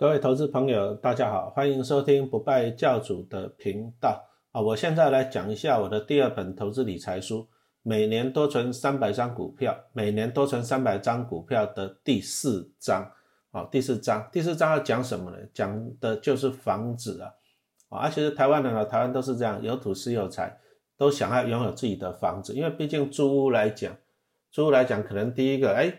各位投资朋友，大家好，欢迎收听不败教主的频道啊！我现在来讲一下我的第二本投资理财书《每年多存三百张股票》，每年多存三百张股票的第四章啊，第四章，第四章要讲什么呢？讲的就是房子啊啊！而且是台湾人啊，台湾都是这样，有土是有财，都想要拥有自己的房子，因为毕竟租屋来讲，租屋来讲，可能第一个哎。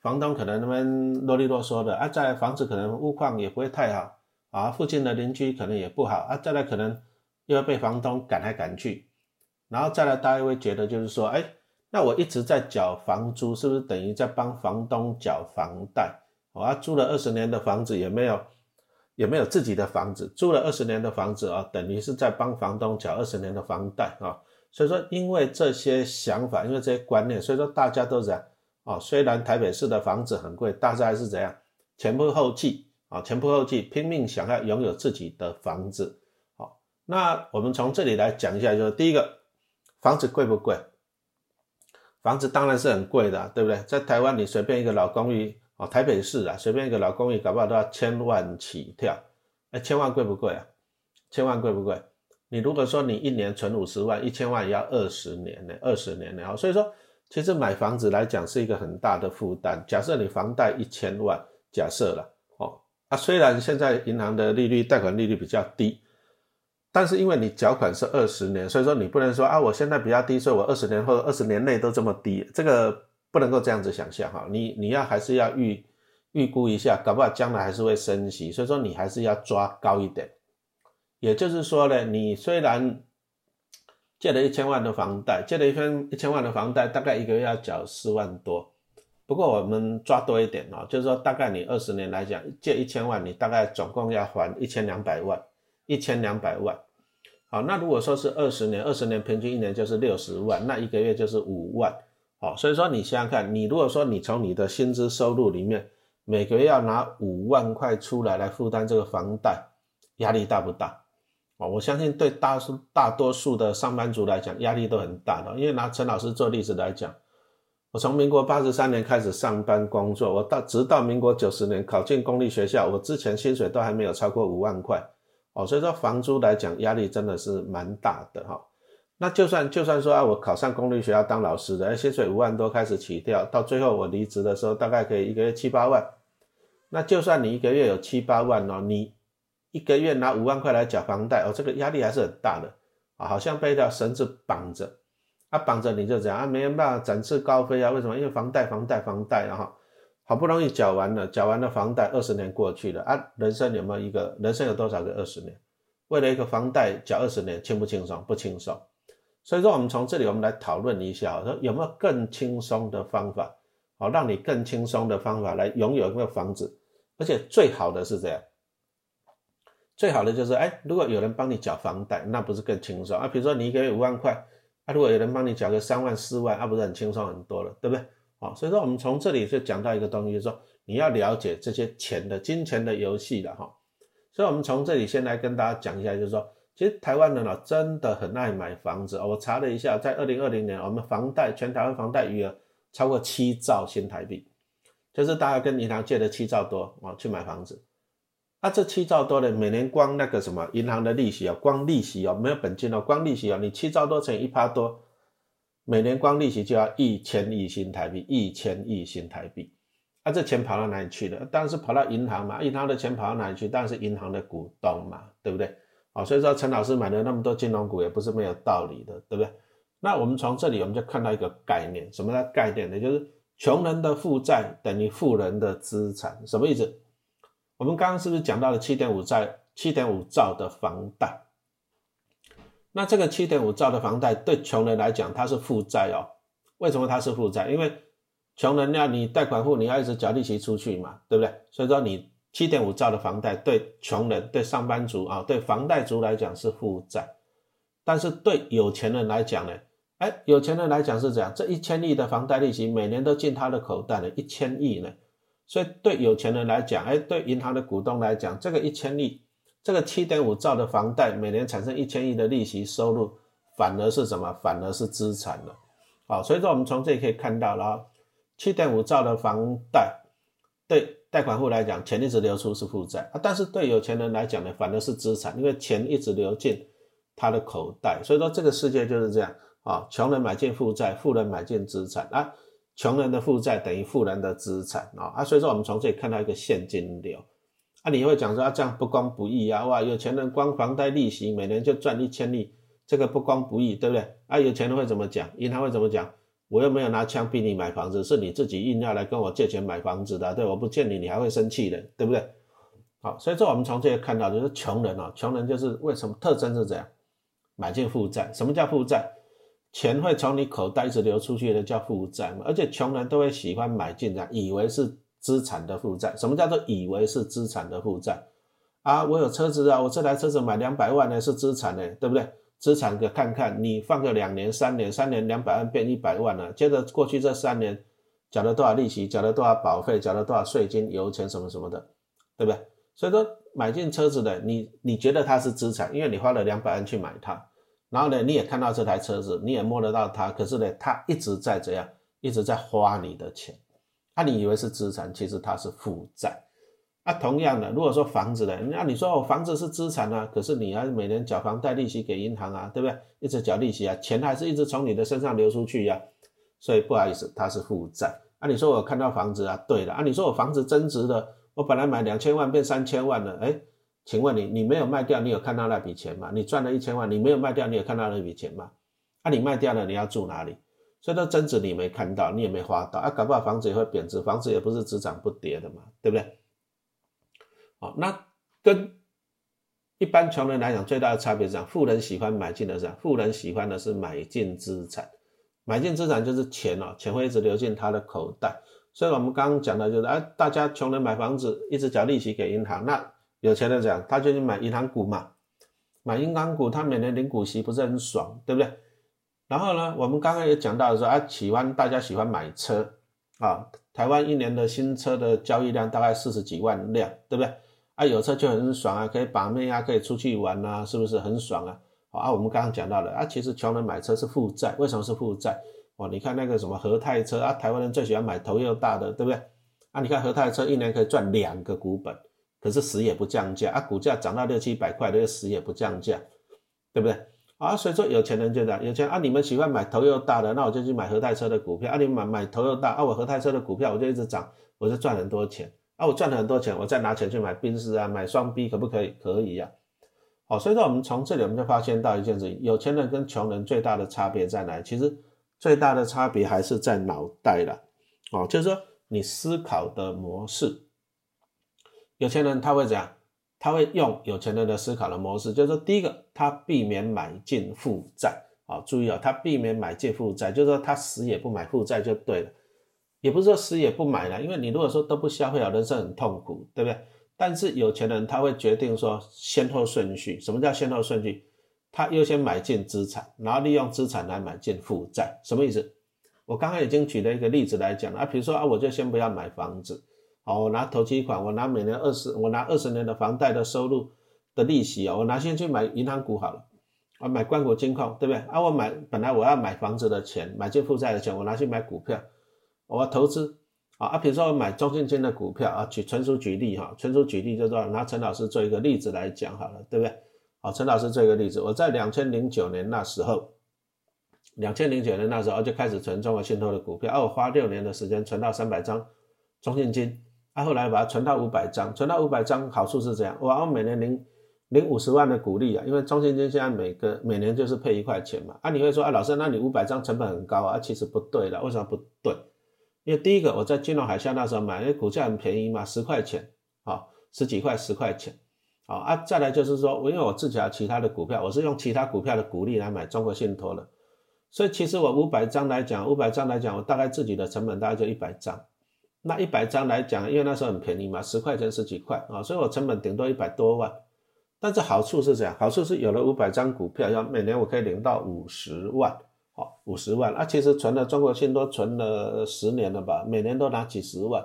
房东可能那边啰里啰嗦的啊，在房子可能屋况也不会太好啊，附近的邻居可能也不好啊，再来可能又要被房东赶来赶去，然后再来大家会觉得就是说，哎，那我一直在缴房租，是不是等于在帮房东缴房贷？我租了二十年的房子也没有，也没有自己的房子，租了二十年的房子啊，等于是在帮房东缴二十年的房贷啊。所以说，因为这些想法，因为这些观念，所以说大家都在。啊，啊虽然台北市的房子很贵，大家是怎样前仆后继啊，前仆后继，拼命想要拥有自己的房子。好，那我们从这里来讲一下，就是第一个，房子贵不贵？房子当然是很贵的，对不对？在台湾，你随便一个老公寓啊，台北市啊，随便一个老公寓，搞不好都要千万起跳。哎，千万贵不贵啊？千万贵不贵？你如果说你一年存五十万，一千万也要二十年呢，二十年呢。所以说。其实买房子来讲是一个很大的负担。假设你房贷一千万，假设了哦，啊，虽然现在银行的利率、贷款利率比较低，但是因为你缴款是二十年，所以说你不能说啊，我现在比较低，所以我二十年或二十年内都这么低，这个不能够这样子想象哈。你你要还是要预预估一下，搞不好将来还是会升息，所以说你还是要抓高一点。也就是说呢，你虽然借了一千万的房贷，借了一千一千万的房贷，大概一个月要缴四万多。不过我们抓多一点哦，就是说大概你二十年来讲，借一千万，你大概总共要还一千两百万，一千两百万。好，那如果说是二十年，二十年平均一年就是六十万，那一个月就是五万。好，所以说你想想看，你如果说你从你的薪资收入里面每个月要拿五万块出来来负担这个房贷，压力大不大？哦，我相信对大数大多数的上班族来讲，压力都很大的。因为拿陈老师做例子来讲，我从民国八十三年开始上班工作，我到直到民国九十年考进公立学校，我之前薪水都还没有超过五万块。哦，所以说房租来讲，压力真的是蛮大的哈。那就算就算说啊，我考上公立学校当老师的，薪水五万多开始起跳，到最后我离职的时候，大概可以一个月七八万。那就算你一个月有七八万哦，你。一个月拿五万块来缴房贷，哦，这个压力还是很大的啊，好像被一条绳子绑着，啊，绑着你就这样啊，没办法展翅高飞啊？为什么？因为房贷、房贷、房贷，然后好不容易缴完了，缴完了房贷，二十年过去了啊，人生有没有一个人生有多少个二十年？为了一个房贷缴二十年，轻不轻松？不轻松。所以说，我们从这里我们来讨论一下，说有没有更轻松的方法，好，让你更轻松的方法来拥有一个房子，而且最好的是这样。最好的就是，哎，如果有人帮你缴房贷，那不是更轻松啊？比如说你一个月五万块，啊，如果有人帮你缴个三万、四万，那不是很轻松很多了，对不对？好，所以说我们从这里就讲到一个东西，就是说你要了解这些钱的金钱的游戏了哈。所以，我们从这里先来跟大家讲一下，就是说，其实台湾人啊真的很爱买房子。我查了一下，在二零二零年，我们房贷全台湾房贷余额超过七兆新台币，就是大家跟银行借的七兆多啊去买房子。啊，这七兆多的每年光那个什么银行的利息哦，光利息哦，没有本金哦，光利息哦，你七兆多乘一趴多，每年光利息就要一千亿新台币，一千亿新台币。啊，这钱跑到哪里去了？当然是跑到银行嘛，银行的钱跑到哪里去？当然是银行的股东嘛，对不对？啊，所以说陈老师买了那么多金融股也不是没有道理的，对不对？那我们从这里我们就看到一个概念，什么叫概念呢？就是穷人的负债等于富人的资产，什么意思？我们刚刚是不是讲到了七点五债、七点五兆的房贷？那这个七点五兆的房贷对穷人来讲，它是负债哦。为什么它是负债？因为穷人要你贷款户，你要一直缴利息出去嘛，对不对？所以说你七点五兆的房贷对穷人、对上班族啊、对房贷族来讲是负债，但是对有钱人来讲呢？哎，有钱人来讲是这样，这一千亿的房贷利息每年都进他的口袋了，一千亿呢。所以对有钱人来讲，哎，对银行的股东来讲，这个一千亿，这个七点五兆的房贷，每年产生一千亿的利息收入，反而是什么？反而是资产了。好，所以说我们从这里可以看到了，七点五兆的房贷对贷款户来讲，钱一直流出是负债啊，但是对有钱人来讲呢，反而是资产，因为钱一直流进他的口袋。所以说这个世界就是这样啊，穷人买进负债，富人买进资产啊，穷人的负债等于富人的资产啊啊，所以说我们从这里看到一个现金流。啊，你会讲说啊，这样不公不义啊！哇，有钱人光房贷利息每年就赚一千亿，这个不公不义，对不对？啊，有钱人会怎么讲？银行会怎么讲？我又没有拿枪逼你买房子，是你自己硬要来跟我借钱买房子的，对？我不借你，你还会生气的，对不对？好，所以说我们从这里看到，就是穷人啊，穷人就是为什么特征是这样，买进负债。什么叫负债？钱会从你口袋一直流出去的叫负债嘛？而且穷人都会喜欢买进来，以为是。资产的负债，什么叫做以为是资产的负债啊？我有车子啊，我这台车子买两百万呢，是资产呢，对不对？资产给看看，你放个两年、三年，三年两百万变一百万了，接着过去这三年缴了多少利息，缴了多少保费，缴了多少税金、油钱什么什么的，对不对？所以说买进车子的，你你觉得它是资产，因为你花了两百万去买它，然后呢，你也看到这台车子，你也摸得到它，可是呢，它一直在这样，一直在花你的钱。那你以为是资产，其实它是负债。那同样的，如果说房子的，那你说我房子是资产啊，可是你还每年缴房贷利息给银行啊，对不对？一直缴利息啊，钱还是一直从你的身上流出去呀。所以不好意思，它是负债。啊，你说我看到房子啊，对了啊，你说我房子增值了，我本来买两千万变三千万了，哎，请问你，你没有卖掉，你有看到那笔钱吗？你赚了一千万，你没有卖掉，你有看到那笔钱吗？啊，你卖掉了，你要住哪里？所以说增值你没看到，你也没花到啊，搞不好房子也会贬值，房子也不是只涨不跌的嘛，对不对？好，那跟一般穷人来讲，最大的差别是讲，富人喜欢买进的是，富人喜欢的是买进资产，买进资产就是钱哦，钱会一直流进他的口袋。所以我们刚刚讲的就是，哎，大家穷人买房子一直缴利息给银行，那有钱人讲，他就去买银行股嘛，买银行股，他每年领股息不是很爽，对不对？然后呢，我们刚刚也讲到说啊，喜欢大家喜欢买车啊，台湾一年的新车的交易量大概四十几万辆，对不对？啊，有车就很爽啊，可以把妹啊，可以出去玩啊，是不是很爽啊？啊，我们刚刚讲到了啊，其实穷人买车是负债，为什么是负债？哦，你看那个什么和泰车啊，台湾人最喜欢买头又大的，对不对？啊，你看和泰车一年可以赚两个股本，可是死也不降价啊，股价涨到六七百块，这个死也不降价，对不对？啊，所以说有钱人就这样，有钱啊，你们喜欢买头又大的，那我就去买和泰车的股票啊。你买买头又大啊，我和泰车的股票我就一直涨，我就赚很多钱啊。我赚了很多钱，我再拿钱去买宾士啊，买双 B 可不可以？可以呀。好，所以说我们从这里我们就发现到一件事情，有钱人跟穷人最大的差别在哪？其实最大的差别还是在脑袋了。哦，就是说你思考的模式，有钱人他会怎样？他会用有钱人的思考的模式，就是说，第一个，他避免买进负债，啊，注意啊，他避免买进负债，就是说他死也不买负债就对了，也不是说死也不买了，因为你如果说都不消费啊，人生很痛苦，对不对？但是有钱人他会决定说先后顺序，什么叫先后顺序？他优先买进资产，然后利用资产来买进负债，什么意思？我刚刚已经举了一个例子来讲了啊，比如说啊，我就先不要买房子。好，我拿头期款，我拿每年二十，我拿二十年的房贷的收入的利息啊，我拿先去买银行股好了，我买关谷金控，对不对？啊，我买本来我要买房子的钱，买进负债的钱，我拿去买股票，我投资啊啊，比如说我买中信金的股票啊，举纯属举例哈，纯属举例，就是说拿陈老师做一个例子来讲好了，对不对？好，陈老师做一个例子，我在两千零九年那时候，两千零九年那时候就开始存中国信托的股票，啊，我花六年的时间存到三百张中信金。啊，后来把它存到五百张，存到五百张，好处是这样，哇，我每年领领五十万的股利啊，因为中信金现在每个每年就是配一块钱嘛。啊，你会说啊，老师，那你五百张成本很高啊？其实不对的，为什么不对？因为第一个，我在金融海啸那时候买，因为股价很便宜嘛，十块钱，啊，十几块，十块钱，啊啊，再来就是说，我因为我自己有其他的股票，我是用其他股票的股利来买中国信托的，所以其实我五百张来讲，五百张来讲，我大概自己的成本大概就一百张。那一百张来讲，因为那时候很便宜嘛，十块钱十几块啊，所以我成本顶多一百多万。但是好处是这样，好处是有了五百张股票，要每年我可以领到五十万，好，五十万。啊，其实存了中国信托存了十年了吧，每年都拿几十万。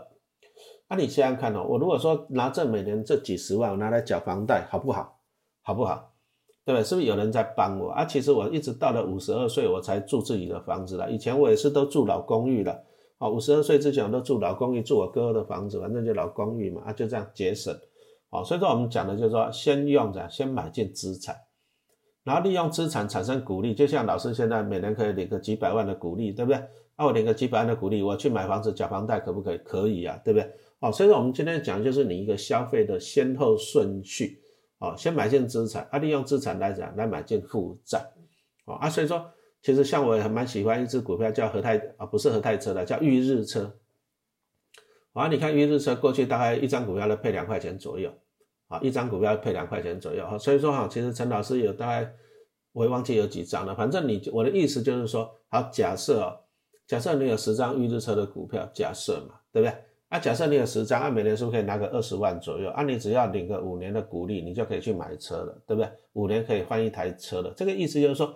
那你想想看哦，我如果说拿这每年这几十万，我拿来缴房贷，好不好？好不好？对不对？是不是有人在帮我？啊，其实我一直到了五十二岁，我才住自己的房子了。以前我也是都住老公寓了。好，五十二岁之前我都住老公寓，住我哥哥的房子，反正就老公寓嘛，啊，就这样节省。好，所以说我们讲的就是说，先用着，先买进资产，然后利用资产产生股利，就像老师现在每年可以领个几百万的股利，对不对？那我领个几百万的股利，我去买房子、缴房贷，可不可以？可以啊，对不对？好，所以说我们今天讲就是你一个消费的先后顺序。好，先买进资产，啊，利用资产来讲来买进负债。好啊，所以说。其实像我也蛮喜欢一只股票，叫和泰啊，不是和泰车的，叫裕日车。啊，你看裕日车过去大概一张股票都配两块钱左右，啊，一张股票配两块钱左右哈。所以说哈，其实陈老师有大概我也忘记有几张了，反正你我的意思就是说，好，假设哦，假设你有十张裕日车的股票，假设嘛，对不对？啊，假设你有十张，按每年是不是可以拿个二十万左右？啊，你只要领个五年的股利，你就可以去买车了，对不对？五年可以换一台车了，这个意思就是说。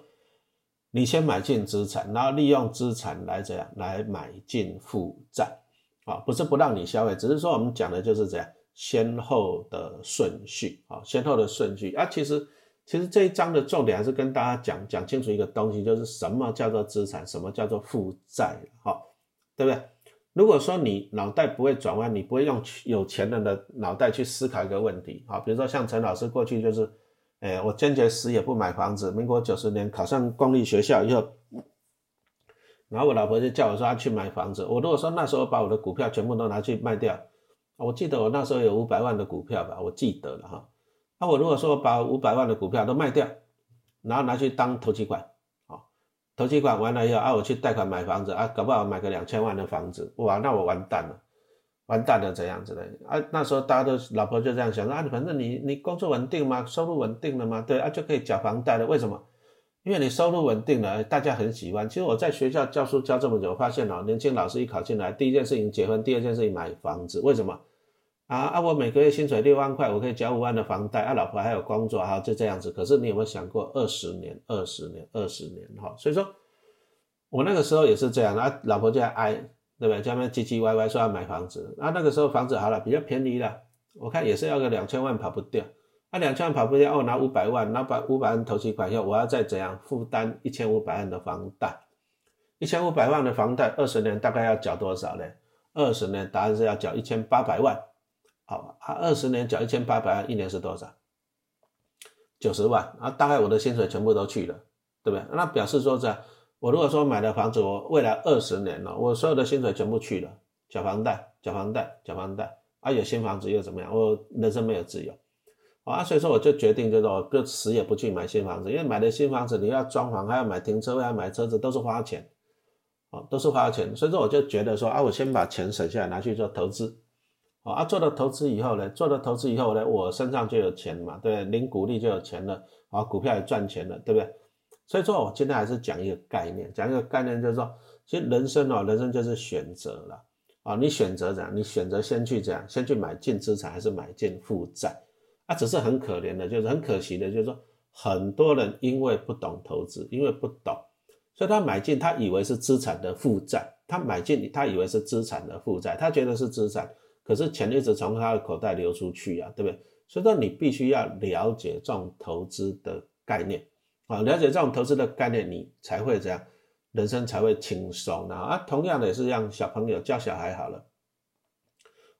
你先买进资产，然后利用资产来怎样来买进负债，啊，不是不让你消费，只是说我们讲的就是这样先后的顺序，啊，先后的顺序啊，其实其实这一章的重点还是跟大家讲讲清楚一个东西，就是什么叫做资产，什么叫做负债，哈，对不对？如果说你脑袋不会转弯，你不会用有钱人的脑袋去思考一个问题，啊，比如说像陈老师过去就是。哎，我坚决死也不买房子。民国九十年考上公立学校以后，然后我老婆就叫我说要去买房子。我如果说那时候把我的股票全部都拿去卖掉，我记得我那时候有五百万的股票吧，我记得了哈。那我如果说把五百万的股票都卖掉，然后拿去当投机款，啊，投机款完了以后啊，我去贷款买房子啊，搞不好买个两千万的房子，哇，那我完蛋了。完蛋了，这样子的啊？那时候大家都老婆就这样想说啊，反正你你工作稳定嘛，收入稳定了嘛，对啊，就可以缴房贷了。为什么？因为你收入稳定了，大家很喜欢。其实我在学校教书教这么久，发现哦，年轻老师一考进来，第一件事情结婚，第二件事情买房子。为什么？啊啊，我每个月薪水六万块，我可以缴五万的房贷，啊，老婆还有工作，哈，就这样子。可是你有没有想过，二十年、二十年、二十年，哈？所以说，我那个时候也是这样，啊，老婆就在哀。对不对？家面唧唧歪歪说要买房子，那那个时候房子好了，比较便宜了，我看也是要个两千万跑不掉。那两千万跑不掉，哦拿五百万，拿把五百万投期款以后，我要再怎样负担一千五百万的房贷？一千五百万的房贷，二十年大概要缴多少呢？二十年答案是要缴一千八百万。好，啊，二十年缴一千八百万，一年是多少？九十万。啊，大概我的薪水全部都去了，对不对？那表示说这。我如果说买了房子，我未来二十年了，我所有的薪水全部去了，缴房贷，缴房贷，缴房贷，啊，有新房子又怎么样？我人生没有自由，啊，所以说我就决定，就是说，就死也不去买新房子，因为买了新房子，你要装潢，还要买停车位，还要买车子，都是花钱，啊，都是花钱，所以说我就觉得说，啊，我先把钱省下来，拿去做投资，啊，做了投资以后呢，做了投资以后呢，我身上就有钱嘛，对，领股利就有钱了，啊，股票也赚钱了，对不对？所以说，我今天还是讲一个概念，讲一个概念，就是说，其实人生哦，人生就是选择了啊，你选择怎样？你选择先去怎样？先去买进资产，还是买进负债？啊，只是很可怜的，就是很可惜的，就是说，很多人因为不懂投资，因为不懂，所以他买进，他以为是资产的负债，他买进，他以为是资产的负债，他觉得是资产，可是钱一直从他的口袋流出去啊，对不对？所以说，你必须要了解这种投资的概念。啊，了解这种投资的概念，你才会这样，人生才会轻松啊！啊，同样的也是让小朋友教小孩好了。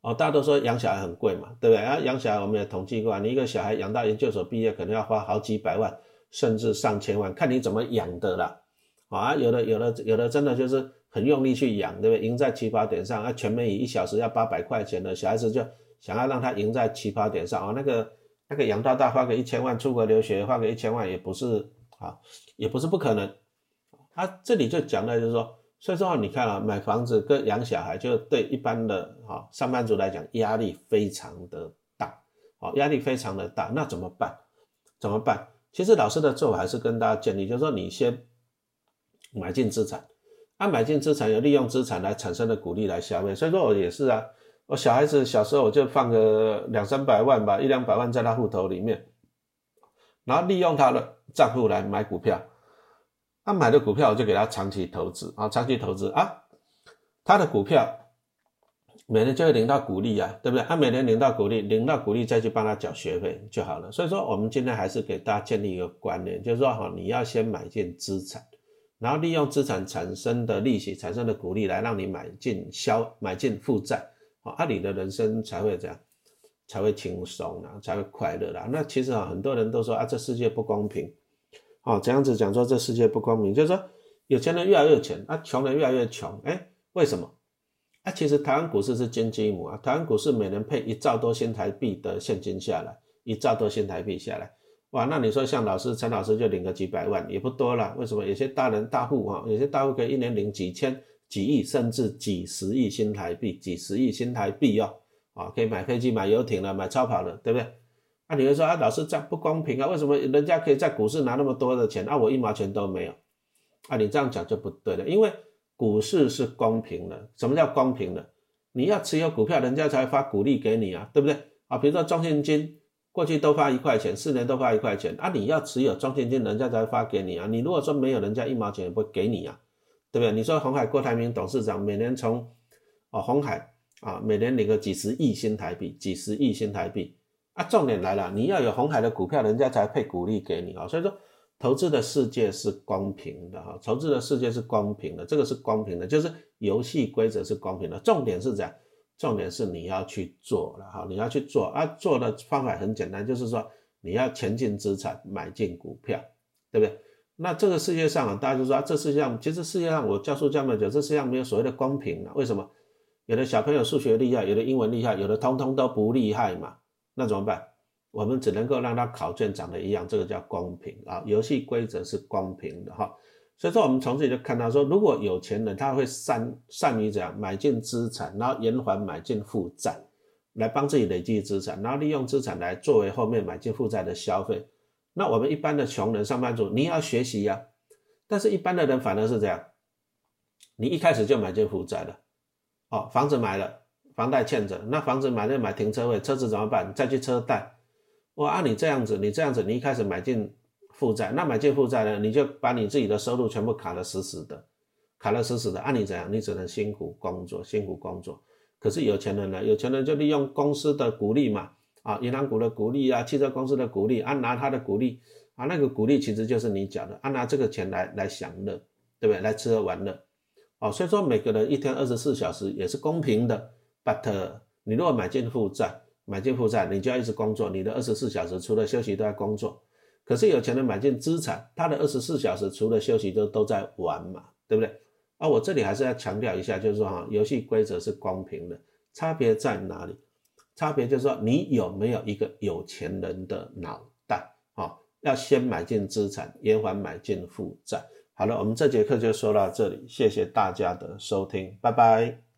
哦，大家都说养小孩很贵嘛，对不对？啊，养小孩我们也统计过，你一个小孩养到研究所毕业，可能要花好几百万，甚至上千万，看你怎么养的啦。啊，有的有的有的真的就是很用力去养，对不对？赢在起跑点上，啊，全美以一小时要八百块钱的小孩子就想要让他赢在起跑点上，哦，那个那个养大大花个一千万出国留学，花个一千万也不是。啊，也不是不可能。他这里就讲的就是说，所以说你看啊，买房子跟养小孩，就对一般的啊上班族来讲，压力非常的大，啊，压力非常的大。那怎么办？怎么办？其实老师的做法还是跟大家建议，就是说你先买进资产，按买进资产有利用资产来产生的鼓励来消费。所以说我也是啊，我小孩子小时候我就放个两三百万吧，一两百万在他户头里面。然后利用他的账户来买股票，他买的股票我就给他长期投资啊，长期投资啊，他的股票每年就会领到股利啊，对不对？他每年领到股利，领到股利再去帮他缴学费就好了。所以说，我们今天还是给大家建立一个观念，就是说哈，你要先买进资产，然后利用资产产生的利息、产生的股利来让你买进消买进负债，啊，那你的人生才会这样，才会轻松啊，才会快乐啦。那其实啊，很多人都说啊，这世界不公平，哦，这样子讲说这世界不公平，就是说有钱人越来越有钱，啊，穷人越来越穷，哎，为什么？啊，其实台湾股市是金鸡母啊，台湾股市每年配一兆多新台币的现金下来，一兆多新台币下来。哇，那你说像老师陈老师就领个几百万也不多了，为什么？有些大人大户哈，有些大户可以一年领几千、几亿，甚至几十亿新台币，几十亿新台币哦，啊，可以买飞机、买游艇了，买超跑了，对不对？那你会说啊，老师这样不公平啊？为什么人家可以在股市拿那么多的钱，啊，我一毛钱都没有？啊，你这样讲就不对了，因为股市是公平的。什么叫公平的？你要持有股票，人家才会发股利给你啊，对不对？啊，比如说中信金。过去都发一块钱，四年都发一块钱啊！你要持有中现金，人家才发给你啊！你如果说没有，人家一毛钱也不会给你啊，对不对？你说红海郭台铭董事长每年从哦红海啊，每年领个几十亿新台币，几十亿新台币啊！重点来了，你要有红海的股票，人家才配股利给你啊！所以说，投资的世界是公平的哈，投资的世界是公平的，这个是公平的，就是游戏规则是公平的，重点是这样。重点是你要去做了哈，你要去做啊，做的方法很简单，就是说你要前进资产，买进股票，对不对？那这个世界上啊，大家就说啊，这世界上其实世界上我教书这么久，这世界上没有所谓的公平啊。为什么？有的小朋友数学厉害，有的英文厉害，有的通通都不厉害嘛，那怎么办？我们只能够让他考卷长得一样，这个叫公平啊，游戏规则是公平的哈。所以说，我们从这里就看到说，如果有钱人他会善善于怎样买进资产，然后延缓买进负债，来帮自己累积资产，然后利用资产来作为后面买进负债的消费。那我们一般的穷人、上班族，你要学习呀。但是，一般的人反而是这样，你一开始就买进负债了，哦，房子买了，房贷欠着，那房子买了买停车位，车子怎么办？再去车贷。我，按你这样子，你这样子，你一开始买进。负债，那买进负债呢？你就把你自己的收入全部卡得死死的，卡得死死的。按你怎样？你只能辛苦工作，辛苦工作。可是有钱人呢？有钱人就利用公司的鼓励嘛，啊，银行股的鼓励啊，汽车公司的鼓励，啊，拿他的鼓励，啊，那个鼓励其实就是你缴的，啊，拿这个钱来来享乐，对不对？来吃喝玩乐，哦，所以说每个人一天二十四小时也是公平的。But 你如果买进负债，买进负债，你就要一直工作，你的二十四小时除了休息都在工作。可是有钱人买进资产，他的二十四小时除了休息都都在玩嘛，对不对？啊，我这里还是要强调一下，就是说哈，游戏规则是公平的，差别在哪里？差别就是说你有没有一个有钱人的脑袋？啊，要先买进资产，延缓买进负债。好了，我们这节课就说到这里，谢谢大家的收听，拜拜。